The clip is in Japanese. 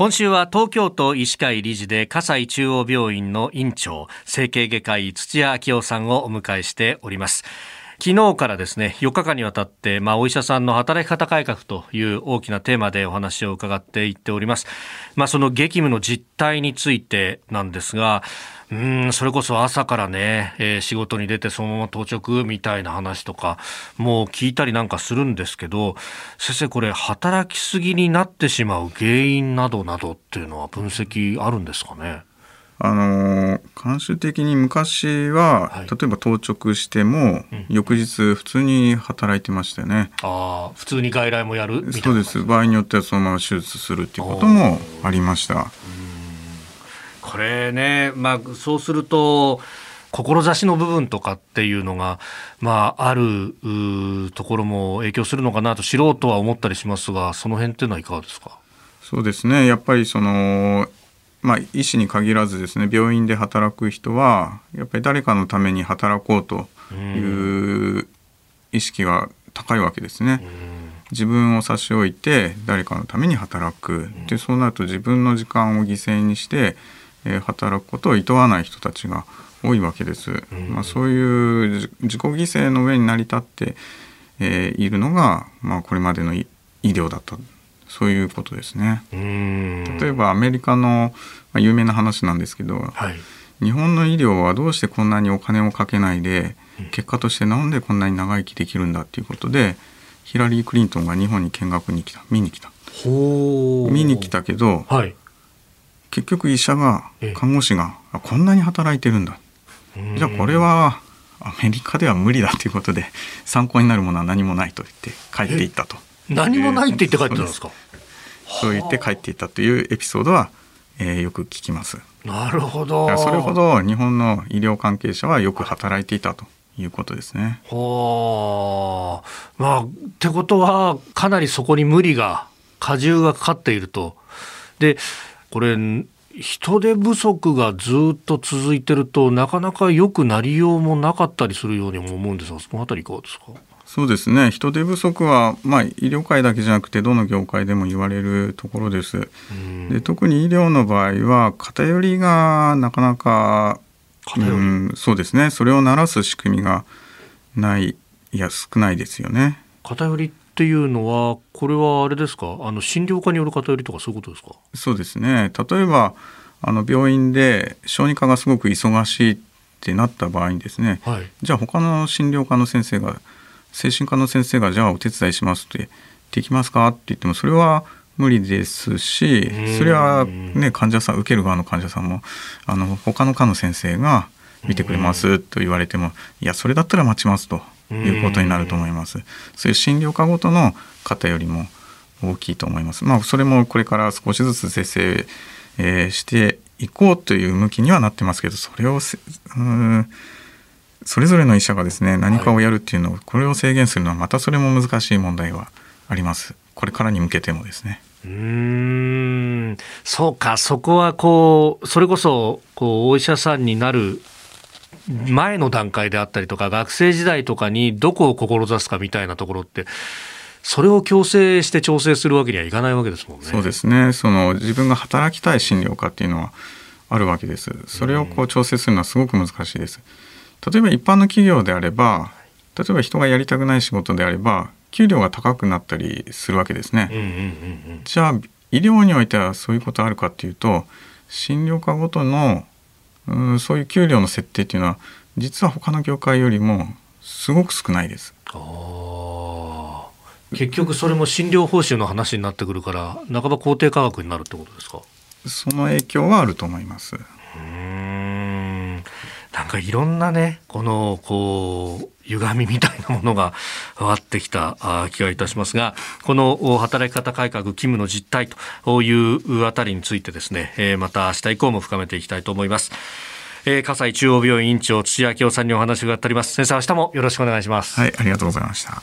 今週は東京都医師会理事で葛西中央病院の院長整形外科医土屋明夫さんをお迎えしております。昨日からですね4日間にわたって、まあ、お医者さんの働き方改革という大きなテーマでお話を伺っていっております、まあ、その激務の実態についてなんですがうんそれこそ朝からね、えー、仕事に出てそのまま当直みたいな話とかもう聞いたりなんかするんですけど先生これ働きすぎになってしまう原因などなどっていうのは分析あるんですかね？あの慣習的に昔は、はい、例えば当直しても、うん、翌日普通に働いてましたよね。ああ普通に外来もやる？そうです。場合によってはそのまま手術するっていうこともありました。これね、まあ、そうすると志の部分とかっていうのが、まあ、あるところも影響するのかなと素人は思ったりしますがその辺っていうのはいかがですか？そうですね。やっぱりそのまあ、医師に限らずですね病院で働く人はやっぱり誰かのために働こうという意識が高いわけですね。自分を差し置いて誰かのために働く。でそうなると自分の時間を犠牲にして、えー、働くことを厭わない人たちが多いわけです。まあ、そういう自己犠牲の上に成り立って、えー、いるのが、まあ、これまでの医療だったそういうことですね。例えばアメリカの、まあ、有名な話なんですけど、はい、日本の医療はどうしてこんなにお金をかけないで、結果としてなんでこんなに長生きできるんだっていうことでヒラリー・クリントンが日本に見学に来た見に来た。見に来たけど、はい、結局医者が看護師がこんなに働いてるんだ。じゃあこれはアメリカでは無理だということで参考になるものは何もないと言って帰っていったと。何もないって言って帰ってたんですか？そう言って帰っていたというエピソードは、えー、よく聞きます。なるほど。それほど日本の医療関係者はよく働いていたということですね。はあまあってことはかなりそこに無理が荷重がかかっていると。でこれ人手不足がずっと続いてるとなかなか良くなりようもなかったりするようにも思うんですがそのあたりいかがですか？そうですね。人手不足は、まあ、医療界だけじゃなくてどの業界でも言われるところです。で特に医療の場合は偏りがなかなかうん、そうですね。それをならす仕組みがないいや少ないですよね。偏りっていうのはこれはあれですか？あの診療科による偏りとかそういうことですか？そうですね。例えばあの病院で小児科がすごく忙しいってなった場合にですね、はい、じゃあ他の診療科の先生が精神科の先生がじゃあお手伝いしますってできますか？って言ってもそれは無理ですしそれはね患者さん受ける側の患者さんもあの他の科の先生が見てくれますと言われてもいやそれだったら待ちますということになると思います。そういう診療科ごとの方よりも大きいと思います。まあそれもこれから少しずつ是正、えー、していこうという向きにはなってますけどそれをうんそれぞれの医者がですね何かをやるっていうのを、これを制限するのはまたそれも難しい問題はあります。これからに向けてもですね。うん。そうか。そこはこうそれこそこうお医者さんになる前の段階であったりとか学生時代とかにどこを志すかみたいなところってそれを強制して調整するわけにはいかないわけですもんね。そうですね。その自分が働きたい診療科っていうのはあるわけです。それをこう調整するのはすごく難しいです。例えば一般の企業であれば例えば人がやりたくない仕事であれば給料が高くなったりするわけですね。じゃあ医療においてはそういうことあるかっていうと診療科ごとのうんそういう給料の設定っていうのは実は他の業界よりもすごく少ないです。結局それも診療報酬の話になってくるから半ば公定価格になるってことですか？その影響はあると思います。なんかいろんなねこのこう歪みみたいなものがあってきた気がいたしますがこの働き方改革勤務の実態というあたりについてですねまた明日以降も深めていきたいと思います。えー、葛西中央病院院長土屋明夫さんにお話を伺っております。先生明日もよろしくお願いします。はいありがとうございました。